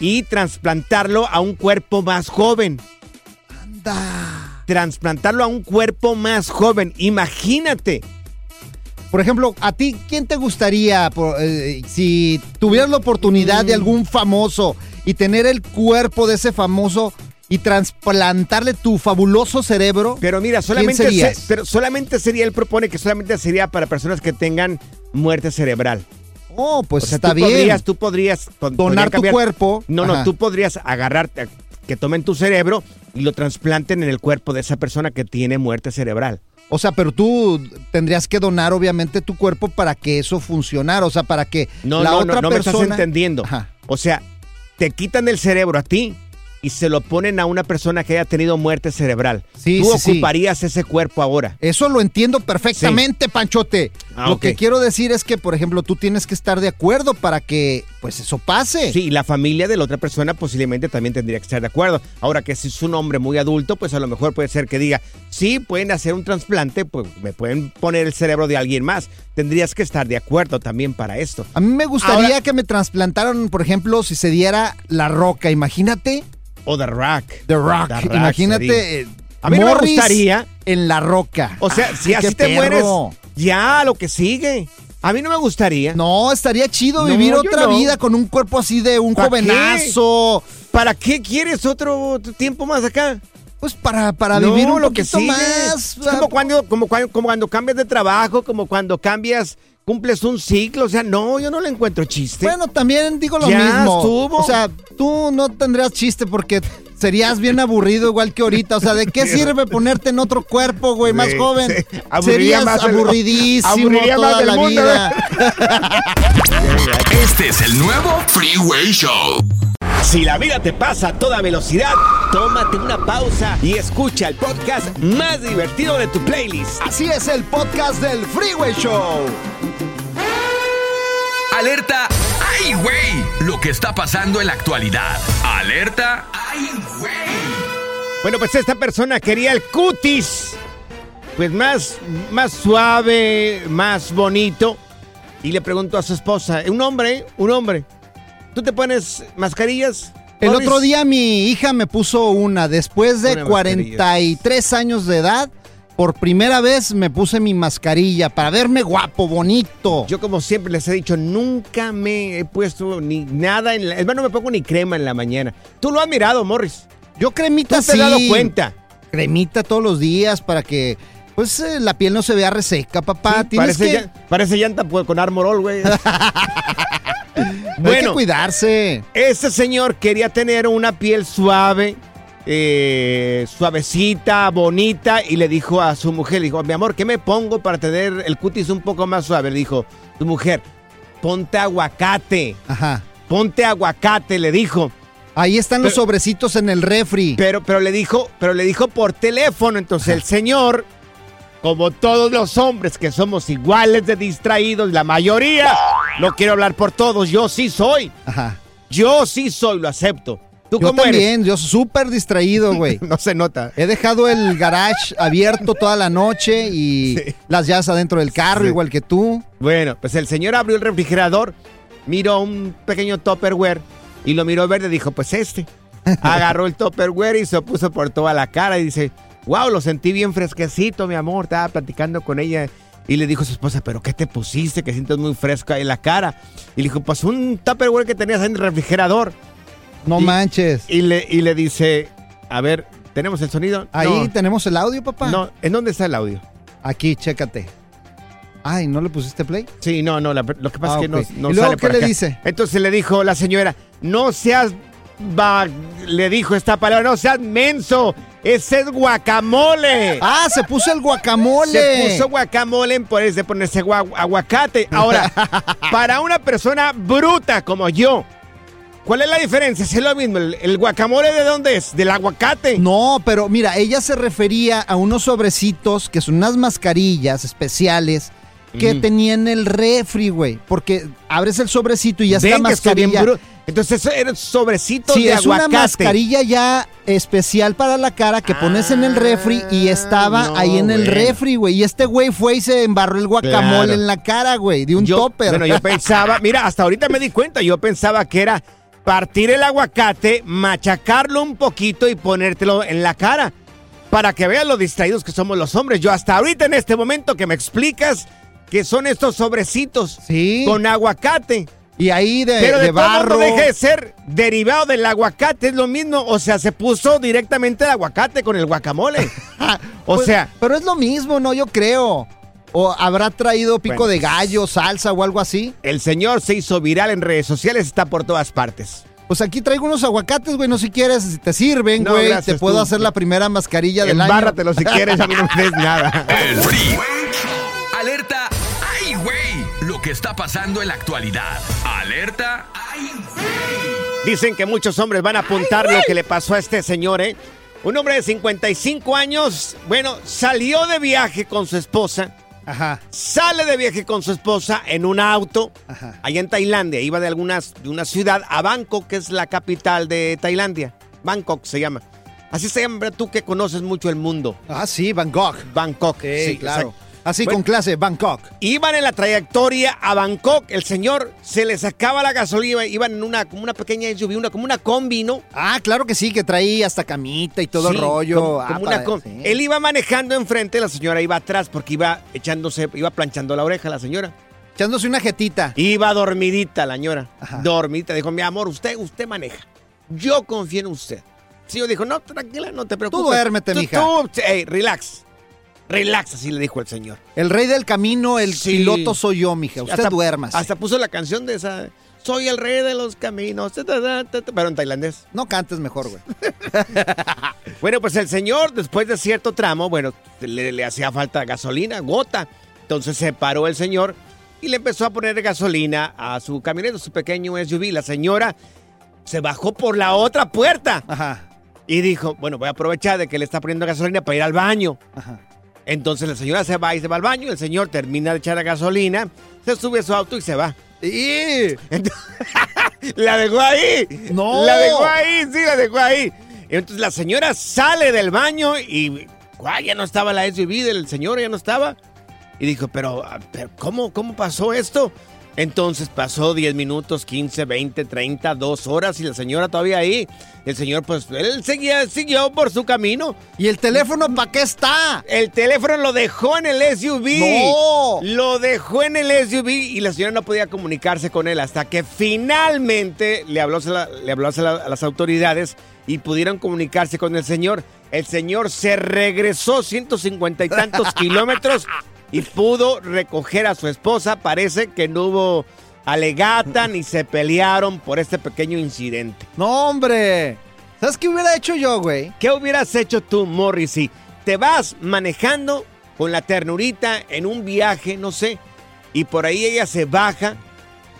y trasplantarlo a un cuerpo más joven. Anda. Transplantarlo a un cuerpo más joven. Imagínate. Por ejemplo, ¿a ti quién te gustaría por- eh, si tuvieras la oportunidad Mm. de algún famoso y tener el cuerpo de ese famoso y trasplantarle tu fabuloso cerebro? Pero mira, solamente, se- pero solamente sería, él propone que solamente sería para personas que tengan muerte cerebral. Oh, pues O sea, está tú bien. Podrías, tú podrías Donar tu cuerpo. No, no, tú podrías agarrarte, que tomen tu cerebro y lo trasplanten en el cuerpo de esa persona que tiene muerte cerebral. O sea, pero tú tendrías que donar obviamente tu cuerpo para que eso funcionara, o sea, para que No, la no, otra no, no me estás persona entendiendo. Ajá. O sea, te quitan el cerebro a ti y se lo ponen a una persona que haya tenido muerte cerebral. Sí, Tú sí, sí. ocuparías ese cuerpo ahora. Eso lo entiendo perfectamente, Panchote. Ah, lo que quiero decir es que, por ejemplo, tú tienes que estar de acuerdo para que, pues, eso pase. Sí, y la familia de la otra persona posiblemente también tendría que estar de acuerdo. Ahora que si es un hombre muy adulto, pues a lo mejor puede ser que diga, sí, pueden hacer un trasplante, pues me pueden poner el cerebro de alguien más. Tendrías que estar de acuerdo también para esto. A mí me gustaría Ahora- que me trasplantaran, por ejemplo, si se diera la roca. Imagínate, O The Rock. The Rock. The Rock Imagínate. eh, A mí no me gustaría. En la roca. O sea, si así te perro. mueres, ya lo que sigue. A mí no me gustaría. No, estaría chido No, vivir otra no. vida con un cuerpo así de un ¿Pa' jovenazo. ¿Para qué quieres otro tiempo más acá? Pues para, para No, vivir un lo que sigue. más. Es como cuando, como, cuando, como cuando cambias de trabajo, como cuando cambias, cumples un ciclo. O sea, no, yo no le encuentro chiste. Bueno, también digo lo Ya mismo. estuvo. O sea, tú no tendrías chiste porque serías bien aburrido igual que ahorita. O sea, ¿de qué sirve ponerte en otro cuerpo, güey, más Sí, joven? sí. Aburriría Serías más aburridísimo aburriría toda más la mundo, vida. Este es el nuevo Freeway Show. Si la vida te pasa a toda velocidad, tómate una pausa y escucha el podcast más divertido de tu playlist. Así es el podcast del Freeway Show. Alerta, ¡ay, güey! Lo que está pasando en la actualidad. Alerta, ¡ay, güey! Bueno, pues esta persona quería el cutis. Pues más, más suave, más bonito. Y le preguntó a su esposa, un hombre, un hombre, ¿tú te pones mascarillas? El Morris?" otro día mi hija me puso una. Después de Una 43 años de edad, por primera vez me puse mi mascarilla para verme guapo, bonito. Yo como siempre les he dicho, nunca me he puesto ni nada en la... Es más, no me pongo ni crema en la mañana. Tú lo has mirado, Morris. Yo cremita Tú te sí. has dado cuenta. Cremita todos los días para que pues eh, la piel no se vea reseca, papá. Sí, parece, que, parece llanta pues, con armorol, güey. hay que cuidarse. Este señor quería tener una piel suave, eh, suavecita, bonita, y le dijo a su mujer, le dijo, mi amor, ¿qué me pongo para tener el cutis un poco más suave? Le dijo, tu mujer, ponte aguacate, Ajá. ponte aguacate, le dijo. Ahí están los sobrecitos en el refri. Pero, pero le dijo, pero le dijo por teléfono. Entonces el señor, como todos los hombres que somos iguales de distraídos, la mayoría, no quiero hablar por todos, yo sí soy. Ajá. Yo sí soy, lo acepto. ¿Tú Yo cómo también, yo súper distraído, güey. eres? No se nota. He dejado el garage abierto toda la noche y Sí. las llaves adentro del carro, Sí. igual que tú. Bueno, pues el señor abrió el refrigerador, miró un pequeño Tupperware y lo miró verde dijo, pues este. Agarró el Tupperware y se lo puso por toda la cara y dice, wow, lo sentí bien fresquecito, mi amor. Estaba platicando con ella y le dijo a su esposa, pero ¿qué te pusiste? Que sientes muy fresco ahí en la cara. Y le dijo, pues un Tupperware que tenías en el refrigerador. No Y- manches. Y le, y le dice, a ver, ¿tenemos el sonido? Ahí No, tenemos el audio, papá. no, ¿en dónde está el audio? Aquí, chécate. Ay, ¿no le pusiste play? Sí, no, no, la- lo que pasa Ah, es que ok. no, no ¿Y luego sale qué por le acá. dice? Entonces le dijo la señora, no seas, va- le dijo esta palabra, no seas menso, ese es guacamole. Ah, se puso el guacamole. Se puso guacamole en ponerse, ponerse gua- aguacate. Ahora, para una persona bruta como yo, ¿cuál es la diferencia? Si es lo mismo, ¿el, el guacamole de dónde es? ¿Del aguacate? No, pero mira, ella se refería a unos sobrecitos que son unas mascarillas especiales que Ujú. tenía en el refri, güey. Porque abres el sobrecito y ya está Ven mascarilla. bru- Entonces, eso era sobrecito Sí, de es una mascarilla ya especial para la cara que pones en el refri y estaba Ah, no, ahí en el refri, güey. Y este güey fue y se embarró el guacamole Claro. en la cara, güey, de un yo, topper. Bueno, yo pensaba, mira, hasta ahorita me di cuenta, yo pensaba que era partir el aguacate, machacarlo un poquito y ponértelo en la cara. Para que vean lo distraídos que somos los hombres. Yo hasta ahorita en este momento que me explicas que son estos sobrecitos Sí. con aguacate. Y ahí de, Pero de, barro. deje de ser derivado del aguacate, es lo mismo. O sea, se puso directamente el aguacate con el guacamole. o Pues, sea, Pero es lo mismo, ¿no? Yo creo. O habrá traído pico Bueno, de gallo, salsa o algo así. el señor se hizo viral en redes sociales, está por todas partes. Pues aquí traigo unos aguacates, güey. No si quieres, si te sirven, No, güey. te puedo tú. hacer la primera mascarilla del año. Embárratelo si quieres, a mí no me des nada. El Lo que está pasando en la actualidad. Alerta. Dicen que muchos hombres van a apuntar lo que le pasó a este señor, ¿eh? Un hombre de 55 años, bueno, salió de viaje con su esposa. Ajá. Sale de viaje con su esposa en un auto Ajá. allá en Tailandia. Iba de, algunas, de una ciudad a Bangkok, que es la capital de Tailandia. Bangkok se llama. Así se llama, tú que conoces mucho el mundo. Ah, sí, Bangkok. Bangkok. Sí, claro. exacto. Así Bueno. con clase, Bangkok. Iban en la trayectoria a Bangkok. El señor se le sacaba la gasolina. Iban en una, como una pequeña SUV, una, como una combi, ¿no? Ah, claro que sí, que traía hasta camita y todo el rollo. como- Ah, como una com- sí. Él iba manejando enfrente, la señora iba atrás porque iba echándose, iba planchando la oreja la señora. Echándose una jetita. Iba dormidita la señora. Ajá. Dormidita. Dijo, mi amor, usted, usted maneja. Yo confío en usted. Sí, yo dijo, no, tranquila, no te preocupes. duérmete, Tú- mija. Tú, ey, relax. Relax, así le dijo el señor. El rey del camino, el Sí. piloto soy yo, mija. Usted Hasta- duerma. Hasta puso la canción de esa. Soy el rey de los caminos. Pero en tailandés. No cantes mejor, güey. Bueno, pues el señor, después de cierto tramo, bueno, le, le hacía falta gasolina, gota. Entonces se paró el señor y le empezó a poner gasolina a su camioneta, su pequeño SUV. La señora se bajó por la otra puerta Ajá, y dijo, bueno, voy a aprovechar de que le está poniendo gasolina para ir al baño. ajá. Entonces la señora se va y se va al baño, el señor termina de echar la gasolina, se sube a su auto y se va. ¡Y! La dejó ahí. No. La dejó ahí, sí, la dejó ahí. Entonces la señora sale del baño y guay, ya no estaba la SUV del señor, ya no estaba. Y dijo, pero, ah, pero ¿cómo, ¿cómo pasó esto? Entonces pasó 10 minutos, 15, 20, 30, 2 horas y la señora todavía ahí. El señor, pues, él seguía, siguió por su camino. ¿Y el teléfono para qué está? El teléfono lo dejó en el SUV. ¡No! Lo dejó en el SUV y la señora no podía comunicarse con él hasta que finalmente le habló, le habló a las autoridades y pudieron comunicarse con el señor. El señor se regresó 150 y tantos kilómetros y pudo recoger a su esposa. Parece que no hubo alegata ni se pelearon por este pequeño incidente. No, hombre. ¿Sabes qué hubiera hecho yo, güey? ¿Qué hubieras hecho tú, Morris, si te vas manejando con la ternurita en un viaje, no sé, y por ahí ella se baja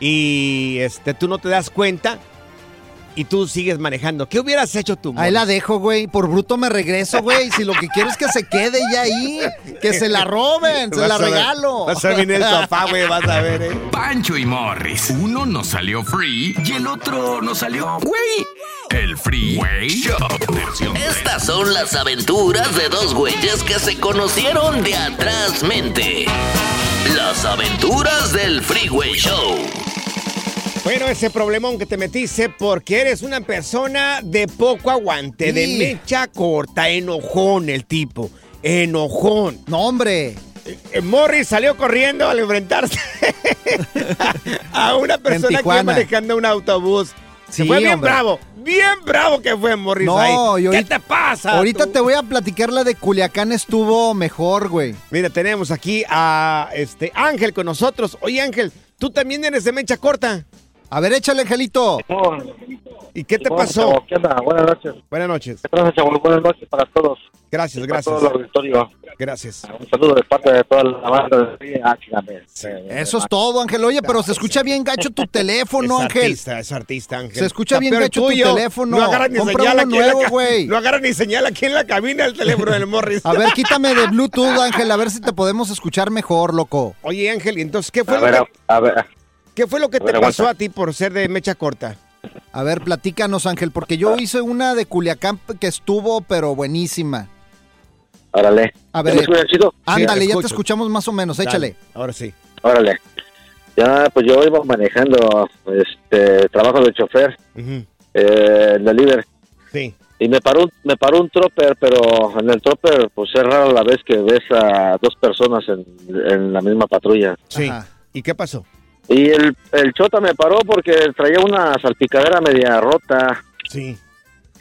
y este, tú no te das cuenta y tú sigues manejando? ¿Qué hubieras hecho tú, Ahí la dejo, güey. Por bruto me regreso, güey. Si lo que quiero es que se quede ya ahí. Que se la roben, se Vas la a ver- regalo. Vas a ver en el sofá, güey, vas a ver, ¿eh? Pancho y Morris. Uno nos salió free y el otro nos salió güey. El Freeway Show. Estas son las aventuras de dos güeyes que se conocieron de atrás mente. Las aventuras del Freeway Show. Bueno, ese problemón que te metiste porque eres una persona de poco aguante, de mecha corta, enojón el tipo, enojón. No, hombre. Eh, Morris salió corriendo al enfrentarse a una persona que iba manejando un autobús. Se Sí, fue bien hombre. bravo, bien bravo que fue Morris No, ahí. ¿Qué ahorita- te pasa? Ahorita tú? te voy a platicar la de Culiacán estuvo mejor, güey. Mira, tenemos aquí a este Ángel con nosotros. Oye, Ángel, tú también eres de mecha corta. A ver, échale, Angelito. ¿Y qué te pasó? chavo, ¿Qué onda? Buenas noches. Buenas noches. ¿Qué pasa, chavo? Buenas noches para todos. Gracias, Para gracias. todo el auditorio. Gracias. Un saludo de parte de toda la banda de chingame. Eso es todo, Ángel. Oye, pero se escucha bien gacho tu teléfono, es Ángel. artista, es artista, Ángel. Se escucha Está bien gacho tu teléfono. No agarra ni Compra señal aquí en la nuevo. No agarra ni señal aquí en la cabina el teléfono del Morris. A ver, quítame de Bluetooth, Ángel, a ver si te podemos escuchar mejor, loco. Oye, Ángel, ¿y entonces qué fue, A lo, ver, que, a ver. Qué fue lo que a ver, te pasó aguanta. a ti por ser de mecha corta? A ver, platícanos, Ángel, porque yo hice una de Culiacán que estuvo, pero buenísima. Órale. A ¿Ya ver, me chido? ándale, ya te escuchamos más o menos, échale. Dale, ahora sí. Órale. Ya, pues yo iba manejando este trabajo de chofer, Ujú, eh, en delivery. Sí. Y me paró, un- me paró un tropper, pero en el tropper, pues es raro la vez que ves a dos personas en, en la misma patrulla. Sí. Ajá. ¿Y qué pasó? Y el, el chota me paró porque traía una salpicadera media rota Sí.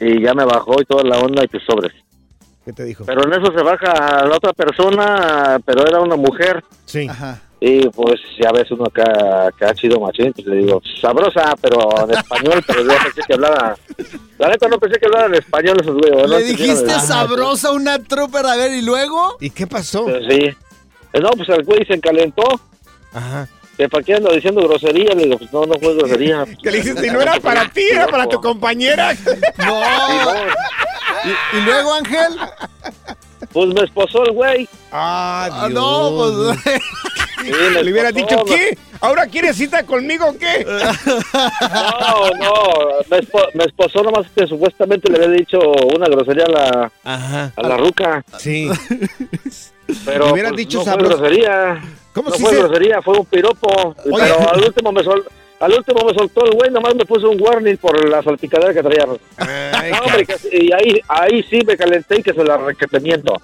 y ya me bajó y toda la onda y pues sobres. ¿Qué te dijo? Pero en eso se baja la otra persona, pero era una mujer. Sí. Ajá. Y pues ya ves uno acá que ha sido machín, pues le digo, sabrosa, pero en español, pero yo pensé que hablaba. La neta no pensé que hablara en español esos güeyes. Le dijiste sabrosa una trooper, a ver, ¿y luego? ¿Y qué pasó? Pues, sí. Eh, No, pues el güey se encalentó. Ajá. Que para qué ando diciendo grosería, le digo, pues no, no fue grosería. ¿Qué le dijiste? Y no era para ti, era para tu compañera. No. ¿Y, y luego, Ángel? Pues me esposó el güey. Ah, Ah, Dios. no, pues. Sí, Le hubieras esposó, dicho, ¿qué? ¿Ahora quieres cita conmigo o qué? No, no, me, espo- me esposó nomás que supuestamente le había dicho una grosería a la, Ajá. a la ruca. Sí. Pero Me hubieras pues, dicho no fue grosería. ¿Cómo no se fue dice? grosería, fue un piropo. Oye. Pero al último me sol, al último me soltó el güey, nomás me puso un warning por la salpicadera que traía. Ay, No, hombre, que- y ahí, ahí sí me calenté y que se la requetemiento.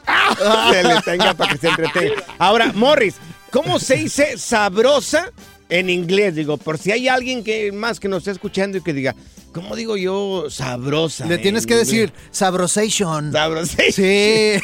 se le tenga para que se entretenga. Ahora, Morris, ¿Cómo se dice sabrosa en inglés? Digo, por si hay alguien que más que nos esté escuchando y que diga, ¿cómo digo yo sabrosa? Le tienes en que inglés? decir sabrosation. Sabrosation. Sí.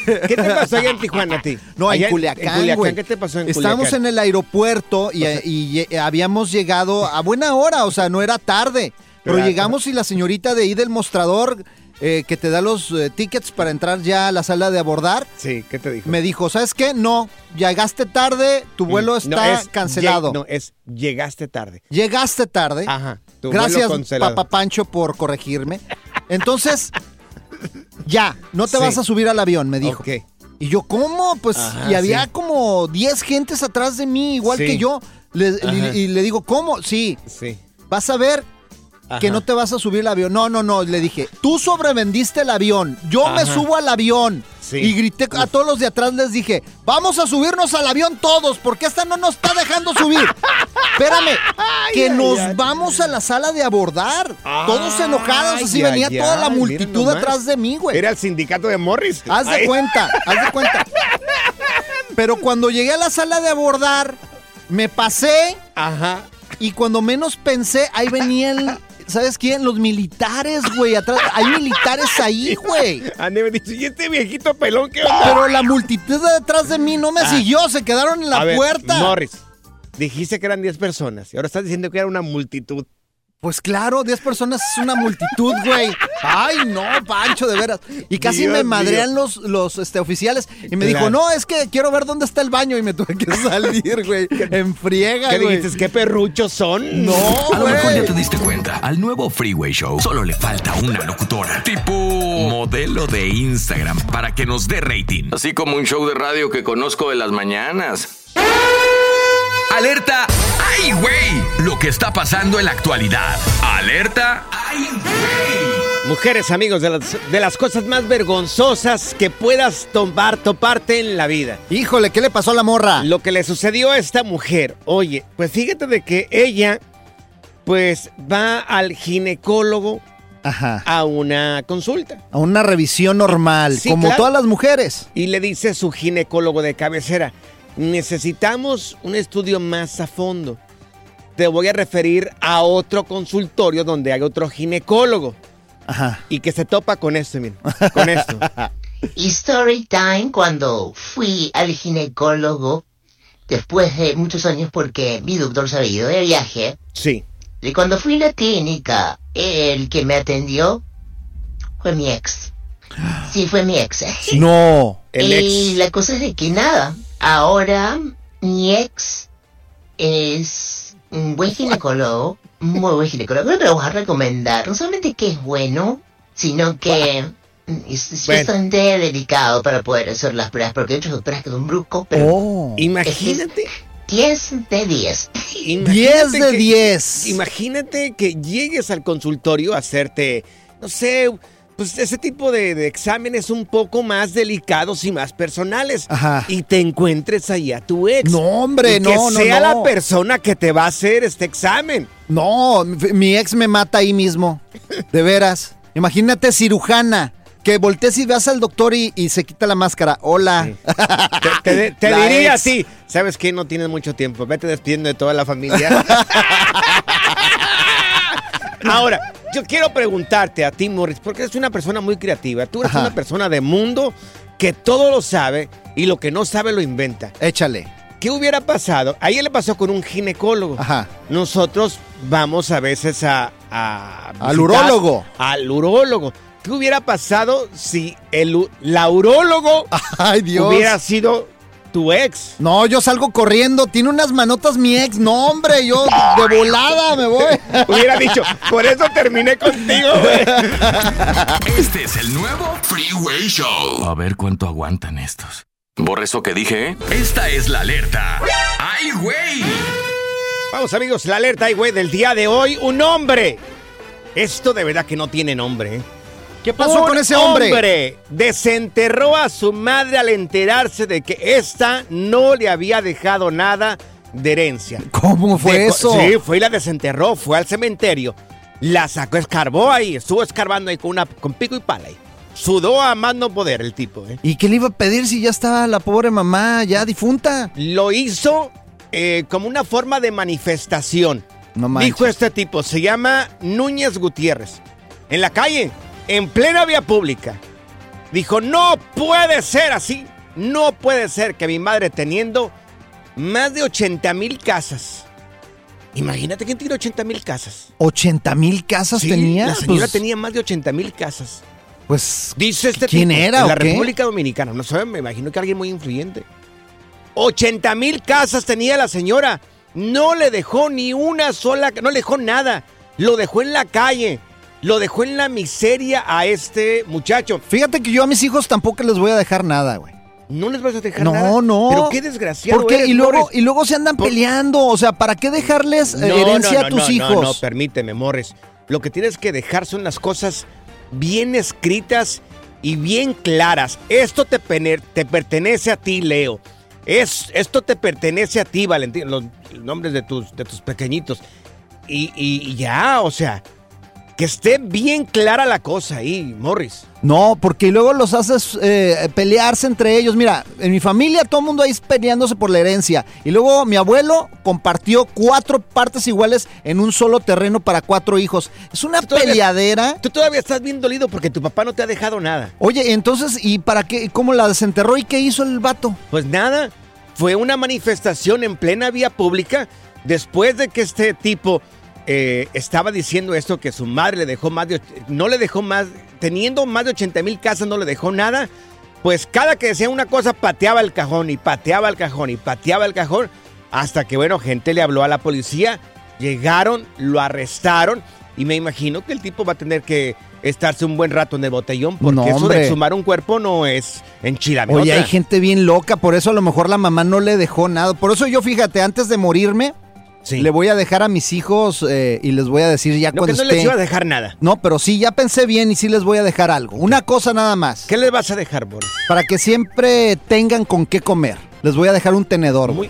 ¿Qué te pasó allá en Tijuana a ti? No, Allá en Culiacán, En güey. ¿qué te pasó en Estábamos Culiacán? en el aeropuerto y, y, eh, habíamos llegado a buena hora, o sea, no era tarde. Pero llegamos y la señorita de ahí del mostrador eh, que te da los eh, tickets para entrar ya a la sala de abordar, Sí, ¿qué te dijo? me dijo, ¿sabes qué? No, llegaste tarde, tu vuelo No, está es cancelado. no, es llegaste tarde. Llegaste tarde. Ajá. Tu Gracias. Papá Pancho, por corregirme. Entonces, ya, no te Sí. vas a subir al avión, me dijo. Ok. Y yo, ¿cómo? Pues, Ajá, y había sí. como 10 gentes atrás de mí, igual Sí. que yo. Le- y, y le digo, ¿cómo? Sí, Sí. vas a ver que no te vas a subir al avión. No, no, no, le dije, tú sobrevendiste el avión, yo me subo al avión. Sí. Y grité a todos los de atrás, les dije, vamos a subirnos al avión todos, porque esta no nos está dejando subir. Espérame, que ay, nos ay. vamos a la sala de abordar. todos enojados, así venía toda la multitud atrás de mí, güey. Era el sindicato de Morris. Haz de cuenta, haz de cuenta. Pero cuando llegué a la sala de abordar, me pasé Ajá. y cuando menos pensé, ahí venían, ¿sabes quién? Los militares, güey. Atrás, hay militares ahí, güey. Ande me dice, ¿y este viejito pelón qué onda? Pero la multitud de detrás de mí no me Ah. siguió, se quedaron en la A ver, puerta. Morris, dijiste que eran 10 personas y ahora estás diciendo que era una multitud. Pues claro, 10 personas es una multitud, güey. Ay, no, Pancho, de veras. Y casi Dios me madrean mío. los, los este, oficiales. Y me Claro. dijo, no, es que quiero ver dónde está el baño. Y me tuve que salir, güey. En friega, ¿Qué güey. dijiste? ¿Qué perruchos son? No, A lo mejor ya te diste cuenta, al nuevo Freeway Show solo le falta una locutora, tipo modelo de Instagram, para que nos dé rating. Así como un show de radio que conozco de las mañanas. Alerta, ¡ay, güey! Lo que está pasando en la actualidad. Alerta, ¡ay, güey! Mujeres, amigos, de las, de las cosas más vergonzosas que puedas tomar, toparte en la vida. Híjole, ¿qué le pasó a la morra? Lo que le sucedió a esta mujer. Oye, pues fíjate de que ella, pues va al ginecólogo Ajá. a una consulta. A una revisión normal, Sí, como claro. todas las mujeres. Y le dice su ginecólogo de cabecera, necesitamos un estudio más a fondo. Te voy a referir a otro consultorio donde hay otro ginecólogo. Ajá. Y que se topa con esto, miren, con esto. Y story time cuando fui al ginecólogo después de muchos años porque mi doctor se había ido de viaje. Sí. Y cuando fui a la clínica, el que me atendió fue mi ex. Sí, fue mi ex. No. El y ex. la cosa es de que nada, ahora mi ex es un buen ginecólogo, un muy buen ginecólogo, pero te lo voy a recomendar. No solamente que es bueno, sino que es, es Bueno. bastante delicado para poder hacer las pruebas, porque hay otros doctores que son bruscos, pero Oh. Imagínate. 10 de 10. 10 imagínate de que- 10. Imagínate que llegues al consultorio a hacerte, no sé, pues ese tipo de, de exámenes un poco más delicados y más personales. Ajá. Y te encuentres ahí a tu ex. No, hombre, Y no, que no, sea no. la persona que te va a hacer este examen. No, mi ex me mata ahí mismo. De veras. Imagínate cirujana. Que voltees y veas al doctor y, y se quita la máscara. Hola. Te, te- te La diría ex. así, ¿sabes qué? No tienes mucho tiempo. Vete despidiendo de toda la familia. Ahora, yo quiero preguntarte a ti, Morris, porque eres una persona muy creativa. Tú eres Ajá. una persona de mundo que todo lo sabe y lo que no sabe lo inventa. Échale. ¿Qué hubiera pasado? A ella le pasó con un ginecólogo. Ajá. Nosotros vamos a veces a... a Al urólogo. Al urólogo. ¿Qué hubiera pasado si el, u- la urólogo Ay, Dios. hubiera sido tu ex? No, yo salgo corriendo. Tiene unas manotas mi ex. No, hombre, yo de volada me voy. Hubiera dicho, por eso terminé contigo, güey. Este es el nuevo Freeway Show. A ver cuánto aguantan estos. Borra eso que dije, ¿eh? Esta es la alerta. ¡Ay, güey! Vamos, amigos, la alerta, ay, güey, del día de hoy. Un hombre. Esto de verdad que no tiene nombre, ¿eh? ¿Qué pasó Un con ese hombre? hombre desenterró a su madre al enterarse de que ésta no le había dejado nada de herencia. ¿Cómo fue eso? Sí, fue y la desenterró, fue al cementerio, la sacó, escarbó ahí, estuvo escarbando ahí con, una, con pico y pala ahí. Sudó a más no poder el tipo, ¿eh? ¿Y qué le iba a pedir si ya estaba la pobre mamá ya difunta? Lo hizo eh, como una forma de manifestación. No. Dijo este tipo, se llama Núñez Gutiérrez. En la calle, en plena vía pública. Dijo, no puede ser así. No puede ser que mi madre teniendo más de 80 mil casas. Imagínate quién tiene 80 mil casas. ¿80 mil casas Sí, tenía? La señora Pues- tenía más de 80 mil casas. Pues, Dice este ¿quién tipo, era en la qué? República Dominicana. No sé, me imagino que alguien muy influyente. 80 mil casas tenía la señora. No le dejó ni una sola, no le dejó nada. Lo dejó en la calle. Lo dejó en la miseria a este muchacho. Fíjate que yo a mis hijos tampoco les voy a dejar nada, güey. No les vas a dejar No, nada. no. Pero qué desgraciado ¿Por qué? eres, Y luego, Morris. y luego se andan peleando. O sea, ¿para qué dejarles eh, herencia a tus no, hijos? No, no, permíteme, Morris. Lo que tienes que dejar son las cosas bien escritas y bien claras. Esto te, te pertenece a ti, Leo. Es, esto te pertenece a ti, Valentín. Los nombres de tus, de tus pequeñitos. Y, y- y ya, o sea, que esté bien clara la cosa ahí, Morris. No, porque luego los haces eh, pelearse entre ellos. Mira, en mi familia todo el mundo ahí peleándose por la herencia. Y luego mi abuelo compartió cuatro partes iguales en un solo terreno para cuatro hijos. Es una todavía- peleadera. Tú todavía estás bien dolido porque tu papá no te ha dejado nada. Oye, entonces, ¿y para qué? ¿Cómo la desenterró y qué hizo el vato? Pues nada, fue una manifestación en plena vía pública después de que este tipo eh, estaba diciendo esto, que su madre le dejó más de, no le dejó más, teniendo más de 80 mil casas no le dejó nada, pues cada que decía una cosa pateaba el cajón y pateaba el cajón y pateaba el cajón, hasta que bueno, gente le habló a la policía, llegaron, lo arrestaron y me imagino que el tipo va a tener que estarse un buen rato en el botellón porque No, eso de exhumar un cuerpo no es enchilame Oye, hay gente bien loca, por eso a lo mejor la mamá no le dejó nada. Por eso yo, fíjate, antes de morirme, le voy a dejar a mis hijos eh, y les voy a decir ya No, cuando que no esté... les iba a dejar nada. No, pero sí, ya pensé bien y sí les voy a dejar algo. Una cosa nada más. ¿Qué les vas a dejar, Boris? Para que siempre tengan con qué comer. Les voy a dejar un tenedor. güey.